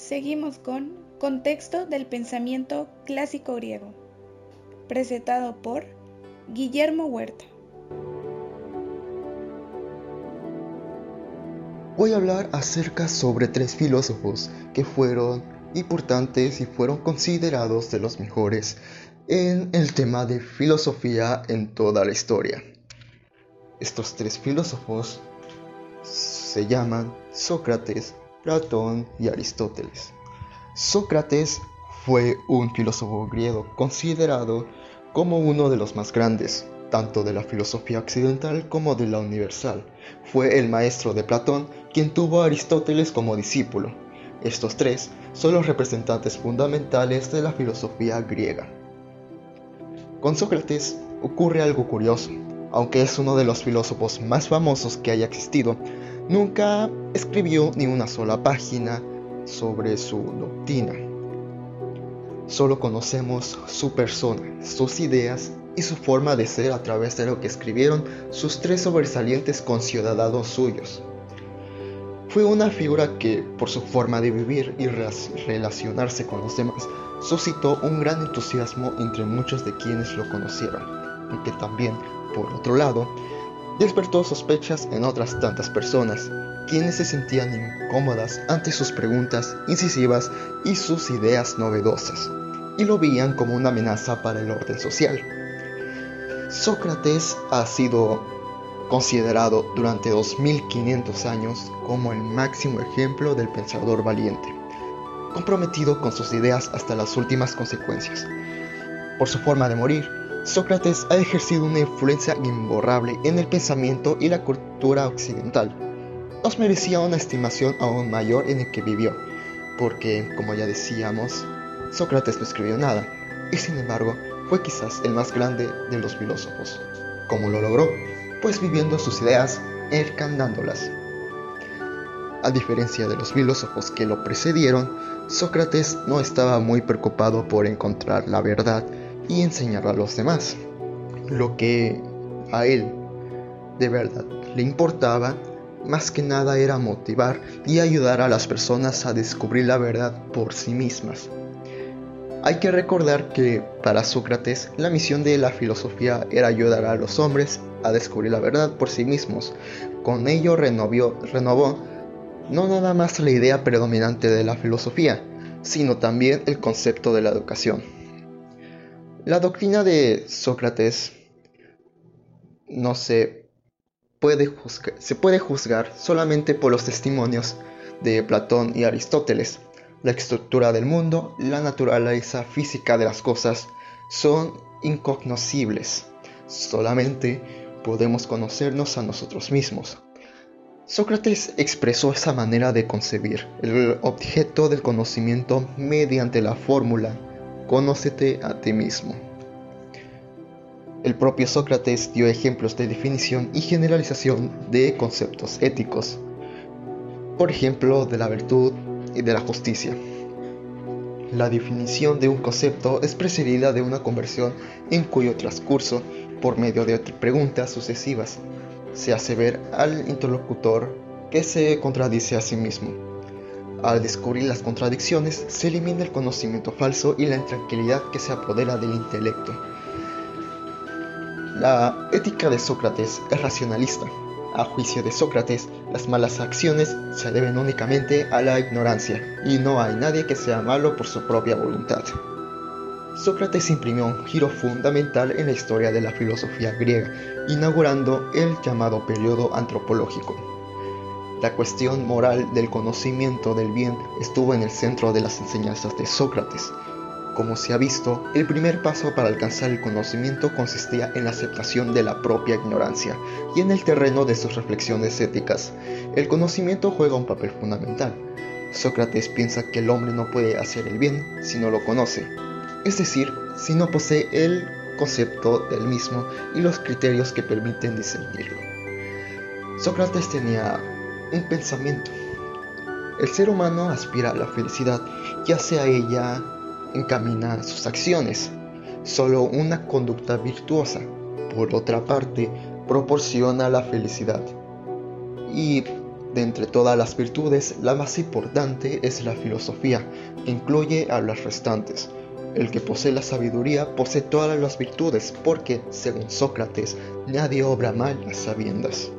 Seguimos con Contexto del pensamiento clásico griego, presentado por Guillermo Huerta. Voy a hablar acerca sobre tres filósofos que fueron importantes y fueron considerados de los mejores en el tema de filosofía en toda la historia. Estos tres filósofos se llaman Sócrates, Platón y Aristóteles. Sócrates fue un filósofo griego considerado como uno de los más grandes, tanto de la filosofía occidental como de la universal. Fue el maestro de Platón quien tuvo a Aristóteles como discípulo. Estos tres son los representantes fundamentales de la filosofía griega. Con Sócrates ocurre algo curioso. Aunque es uno de los filósofos más famosos que haya existido, nunca escribió ni una sola página sobre su doctrina. Solo conocemos su persona, sus ideas y su forma de ser a través de lo que escribieron sus tres sobresalientes conciudadanos suyos. Fue una figura que, por su forma de vivir y relacionarse con los demás, suscitó un gran entusiasmo entre muchos de quienes lo conocieron, y que también, por otro lado, despertó sospechas en otras tantas personas, quienes se sentían incómodas ante sus preguntas incisivas y sus ideas novedosas, y lo veían como una amenaza para el orden social. Sócrates ha sido considerado durante 2500 años como el máximo ejemplo del pensador valiente, comprometido con sus ideas hasta las últimas consecuencias. Por su forma de morir, Sócrates ha ejercido una influencia imborrable en el pensamiento y la cultura occidental. Nos merecía una estimación aún mayor en el que vivió, porque, como ya decíamos, Sócrates no escribió nada, y sin embargo fue quizás el más grande de los filósofos. ¿Cómo lo logró? pues viviendo sus ideas, encarnándolas. A diferencia de los filósofos que lo precedieron, Sócrates no estaba muy preocupado por encontrar la verdad y enseñar a los demás. Lo que a él de verdad le importaba más que nada era motivar y ayudar a las personas a descubrir la verdad por sí mismas. Hay que recordar que para Sócrates la misión de la filosofía era ayudar a los hombres a descubrir la verdad por sí mismos. Con ello renovó no nada más la idea predominante de la filosofía, sino también el concepto de la educación. La doctrina de Sócrates no se puede, juzgar, se puede juzgar solamente por los testimonios de Platón y Aristóteles la estructura del mundo, la naturaleza física de las cosas son incognoscibles. Solamente podemos conocernos a nosotros mismos. Sócrates expresó esa manera de concebir el objeto del conocimiento mediante la fórmula Conócete a ti mismo. El propio Sócrates dio ejemplos de definición y generalización de conceptos éticos, por ejemplo, de la virtud, y de la justicia. La definición de un concepto es precedida de una conversión en cuyo transcurso, por medio de preguntas sucesivas, se hace ver al interlocutor que se contradice a sí mismo. Al descubrir las contradicciones, se elimina el conocimiento falso y la intranquilidad que se apodera del intelecto. La ética de Sócrates es racionalista, a juicio de Sócrates, las malas acciones se deben únicamente a la ignorancia, y no hay nadie que sea malo por su propia voluntad. Sócrates imprimió un giro fundamental en la historia de la filosofía griega, inaugurando el llamado periodo antropológico. La cuestión moral del conocimiento del bien estuvo en el centro de las enseñanzas de Sócrates, como se ha visto, el primer paso para alcanzar el conocimiento consistía en la aceptación de la propia ignorancia y en el terreno de sus reflexiones éticas. El conocimiento juega un papel fundamental. Sócrates piensa que el hombre no puede hacer el bien si no lo conoce, es decir, si no posee el concepto del mismo y los criterios que permiten discernirlo. Sócrates tenía un pensamiento. El ser humano aspira a la felicidad, ya sea ella encamina sus acciones. Solo una conducta virtuosa, por otra parte, proporciona la felicidad. Y De entre todas las virtudes, la más importante es la filosofía, que incluye a las restantes. El que posee la sabiduría posee todas las virtudes, porque, según Sócrates, nadie obra mal a sabiendas.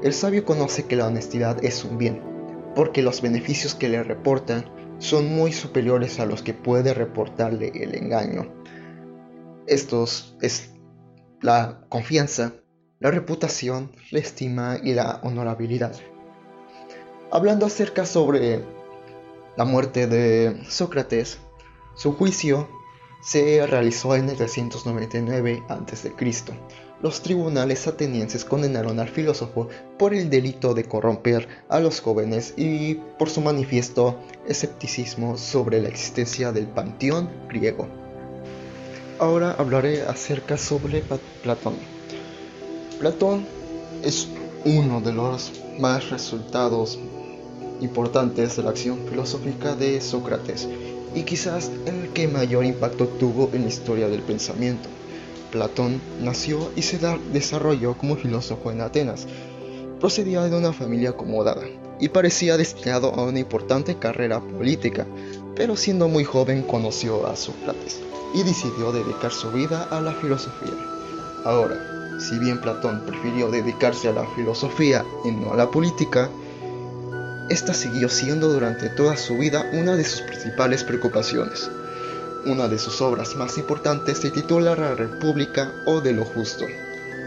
El sabio conoce que la honestidad es un bien, porque los beneficios que le reportan son muy superiores a los que puede reportarle el engaño. Estos es la confianza, la reputación, la estima y la honorabilidad. Hablando acerca sobre la muerte de Sócrates, su juicio se realizó en el 399 a.C. Los tribunales atenienses condenaron al filósofo por el delito de corromper a los jóvenes y por su manifiesto escepticismo sobre la existencia del panteón griego. Ahora hablaré acerca sobre Platón. Platón es uno de los más resultados importantes de la acción filosófica de Sócrates y quizás el que mayor impacto tuvo en la historia del pensamiento. Platón nació y se desarrolló como filósofo en Atenas. Procedía de una familia acomodada y parecía destinado a una importante carrera política, pero siendo muy joven conoció a Sócrates y decidió dedicar su vida a la filosofía. Ahora, si bien Platón prefirió dedicarse a la filosofía y no a la política, esta siguió siendo durante toda su vida una de sus principales preocupaciones. Una de sus obras más importantes se titula La República o de lo Justo.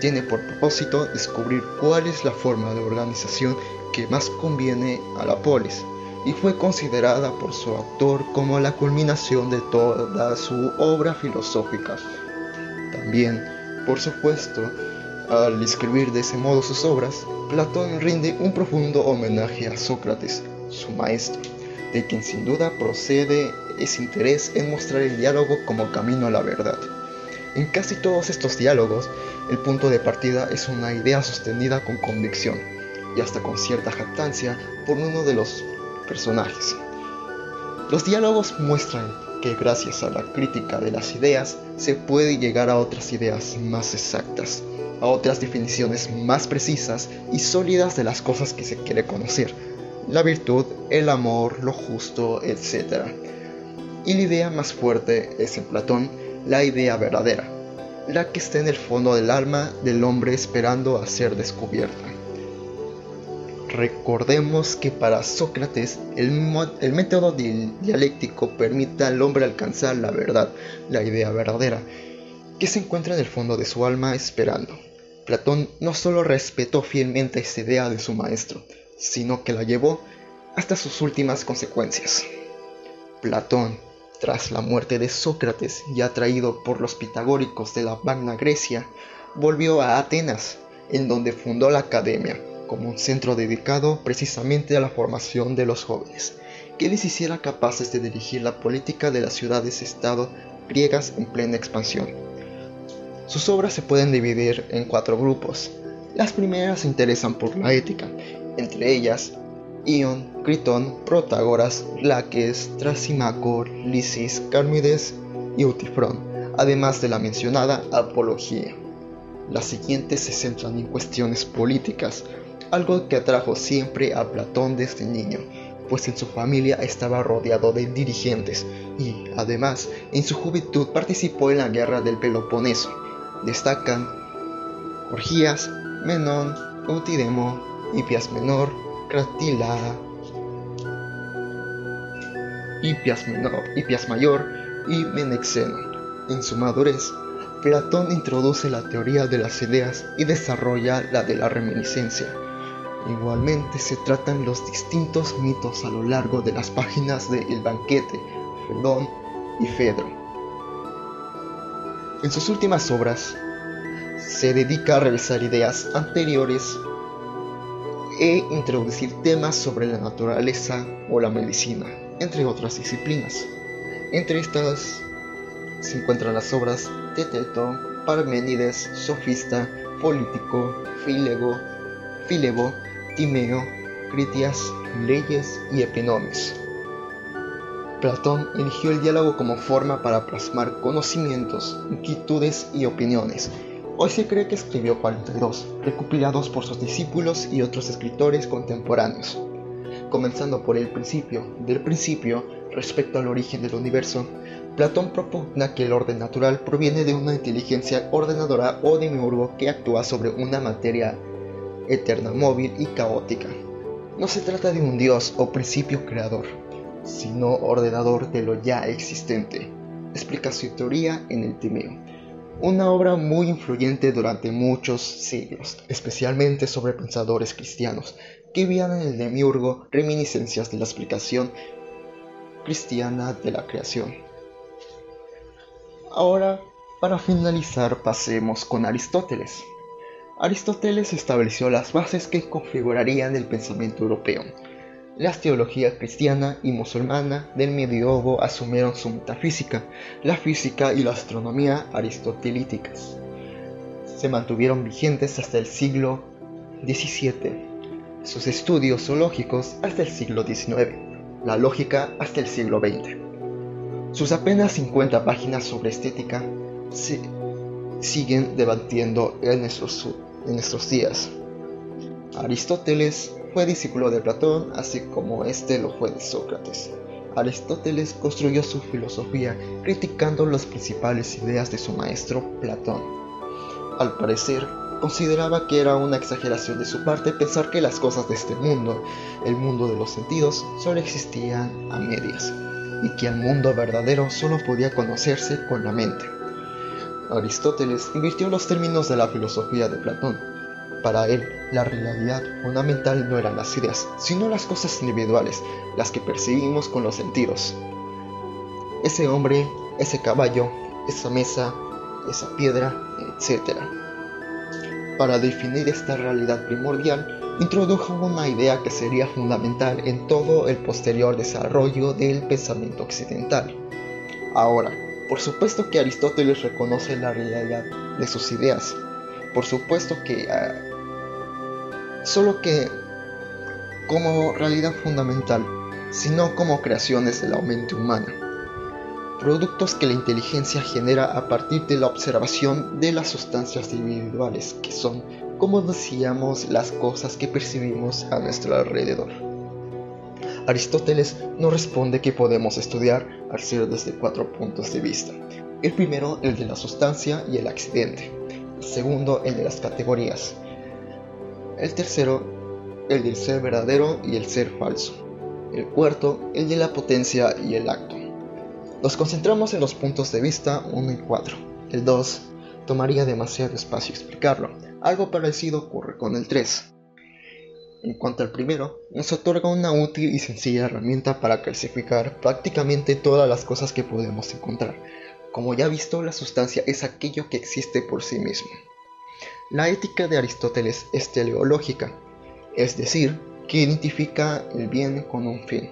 Tiene por propósito descubrir cuál es la forma de organización que más conviene a la polis y fue considerada por su autor como la culminación de toda su obra filosófica. También, por supuesto, al escribir de ese modo sus obras, Platón rinde un profundo homenaje a Sócrates, su maestro, de quien sin duda procede ese interés en mostrar el diálogo como camino a la verdad. En casi todos estos diálogos, el punto de partida es una idea sostenida con convicción, y hasta con cierta jactancia por uno de los personajes. Los diálogos muestran que gracias a la crítica de las ideas se puede llegar a otras ideas más exactas, a otras definiciones más precisas y sólidas de las cosas que se quiere conocer, la virtud, el amor, lo justo, etc. Y la idea más fuerte es en Platón la idea verdadera, la que está en el fondo del alma del hombre esperando a ser descubierta. Recordemos que para Sócrates el, método dialéctico permite al hombre alcanzar la verdad, la idea verdadera, que se encuentra en el fondo de su alma esperando. Platón no solo respetó fielmente esa idea de su maestro, sino que la llevó hasta sus últimas consecuencias. Platón, tras la muerte de Sócrates y atraído por los pitagóricos de la Magna Grecia, volvió a Atenas, en donde fundó la academia como un centro dedicado precisamente a la formación de los jóvenes, que les hiciera capaces de dirigir la política de las ciudades-estado griegas en plena expansión. Sus obras se pueden dividir en cuatro grupos. Las primeras se interesan por la ética, entre ellas Ion, Critón, Protágoras, Laques, Trasimaco, Lisis, Carmides y Utifrón, además de la mencionada Apología. Las siguientes se centran en cuestiones políticas, algo que atrajo siempre a Platón desde niño, pues en su familia estaba rodeado de dirigentes y, además, en su juventud participó en la guerra del Peloponeso. Destacan Orgías, Menón, Eutidemo, Hipias Menor, Cratila, Hipias, menor, Mayor y Menexeno. En su madurez, Platón introduce la teoría de las ideas y desarrolla la de la reminiscencia Igualmente se tratan los distintos mitos a lo largo de las páginas de El banquete, Fedón y Fedro. En sus últimas obras se dedica a revisar ideas anteriores e introducir temas sobre la naturaleza o la medicina, entre otras disciplinas. Entre estas se encuentran las obras de Teto, Parménides, Sofista, Político, Filebo Timeo, Critias, Leyes y Epinomis. Platón eligió el diálogo como forma para plasmar conocimientos, inquietudes y opiniones, Hoy se cree que escribió 42, recopilados por sus discípulos y otros escritores contemporáneos. Comenzando por el principio, del principio, respecto al origen del universo, Platón propugna que el orden natural proviene de una inteligencia ordenadora o demiurgo que actúa sobre una materia eterna, móvil y caótica. No se trata de un dios o principio creador, sino ordenador de lo ya existente. Explica su teoría en el Timeo una obra muy influyente durante muchos siglos, especialmente sobre pensadores cristianos, que veían en el demiurgo reminiscencias de la explicación cristiana de la creación. Ahora, para finalizar, pasemos con Aristóteles. Aristóteles estableció las bases que configurarían el pensamiento europeo, las teologías cristiana y musulmana del medioevo asumieron su metafísica, la física y la astronomía aristotelíticas. Se mantuvieron vigentes hasta el siglo XVII, sus estudios zoológicos hasta el siglo XIX, la lógica hasta el siglo XX. Sus apenas 50 páginas sobre estética se siguen debatiendo en nuestros, en nuestros días. Aristóteles fue discípulo de Platón, así como éste lo fue de Sócrates. Aristóteles construyó su filosofía criticando las principales ideas de su maestro Platón. Al parecer, consideraba que era una exageración de su parte pensar que las cosas de este mundo, el mundo de los sentidos, solo existían a medias, y que el mundo verdadero solo podía conocerse con la mente. Aristóteles invirtió los términos de la filosofía de Platón, para él, la realidad fundamental no eran las ideas, sino las cosas individuales, las que percibimos con los sentidos. Ese hombre, ese caballo, esa mesa, esa piedra, etc. Para definir esta realidad primordial, introdujo una idea que sería fundamental en todo el posterior desarrollo del pensamiento occidental. Ahora, por supuesto que Aristóteles reconoce la realidad de sus ideas. Por supuesto que ah, solo que como realidad fundamental, sino como creaciones de la mente humana. Productos que la inteligencia genera a partir de la observación de las sustancias individuales, que son, como decíamos, las cosas que percibimos a nuestro alrededor. Aristóteles nos responde que podemos estudiar al ser desde cuatro puntos de vista. El primero, el de la sustancia y el accidente. El segundo, el de las categorías. El tercero, el del ser verdadero y el ser falso. El cuarto, el de la potencia y el acto. Nos concentramos en los puntos de vista 1 y 4. El 2 tomaría demasiado espacio explicarlo. Algo parecido ocurre con el 3. En cuanto al primero, nos otorga una útil y sencilla herramienta para clasificar prácticamente todas las cosas que podemos encontrar. Como ya visto, la sustancia es aquello que existe por sí mismo. La ética de Aristóteles es teleológica, es decir, que identifica el bien con un fin.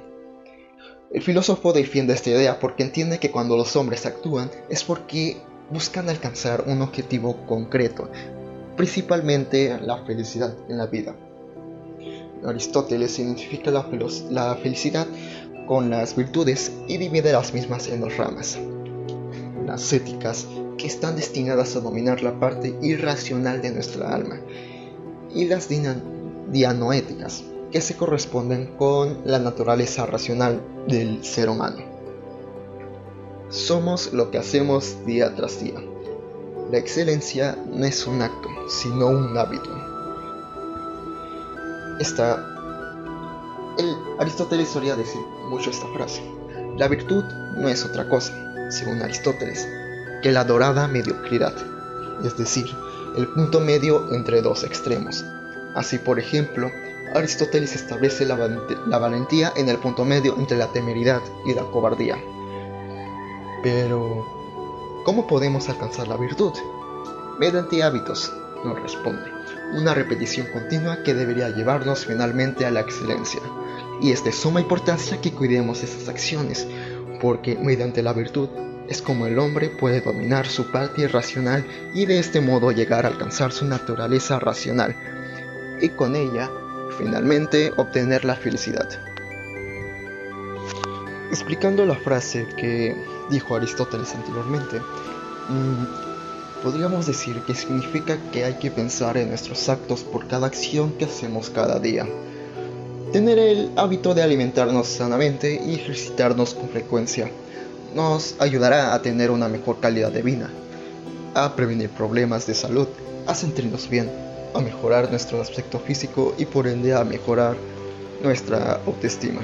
El filósofo defiende esta idea porque entiende que cuando los hombres actúan es porque buscan alcanzar un objetivo concreto, principalmente la felicidad en la vida. Aristóteles identifica la, felicidad con las virtudes y divide las mismas en dos ramas. Éticas que están destinadas a dominar la parte irracional de nuestra alma, y las dianoéticas, que se corresponden con la naturaleza racional del ser humano. Somos lo que hacemos día tras día. La excelencia no es un acto, sino un hábito. Esta, el Aristóteles solía decir mucho esta frase. La virtud no es otra cosa, según Aristóteles, que la dorada mediocridad, es decir, el punto medio entre dos extremos. Así, por ejemplo, Aristóteles establece la, valentía en el punto medio entre la temeridad y la cobardía. Pero, ¿cómo podemos alcanzar la virtud? Mediante hábitos, nos responde. Una repetición continua que debería llevarnos finalmente a la excelencia. Y es de suma importancia que cuidemos esas acciones, porque mediante la virtud es como el hombre puede dominar su parte irracional y de este modo llegar a alcanzar su naturaleza racional y con ella finalmente obtener la felicidad. Explicando la frase que dijo Aristóteles anteriormente, mm, podríamos decir que significa que hay que pensar en nuestros actos por cada acción que hacemos cada día. Tener el hábito de alimentarnos sanamente y ejercitarnos con frecuencia nos ayudará a tener una mejor calidad de vida, a prevenir problemas de salud, a sentirnos bien, a mejorar nuestro aspecto físico y por ende a mejorar nuestra autoestima.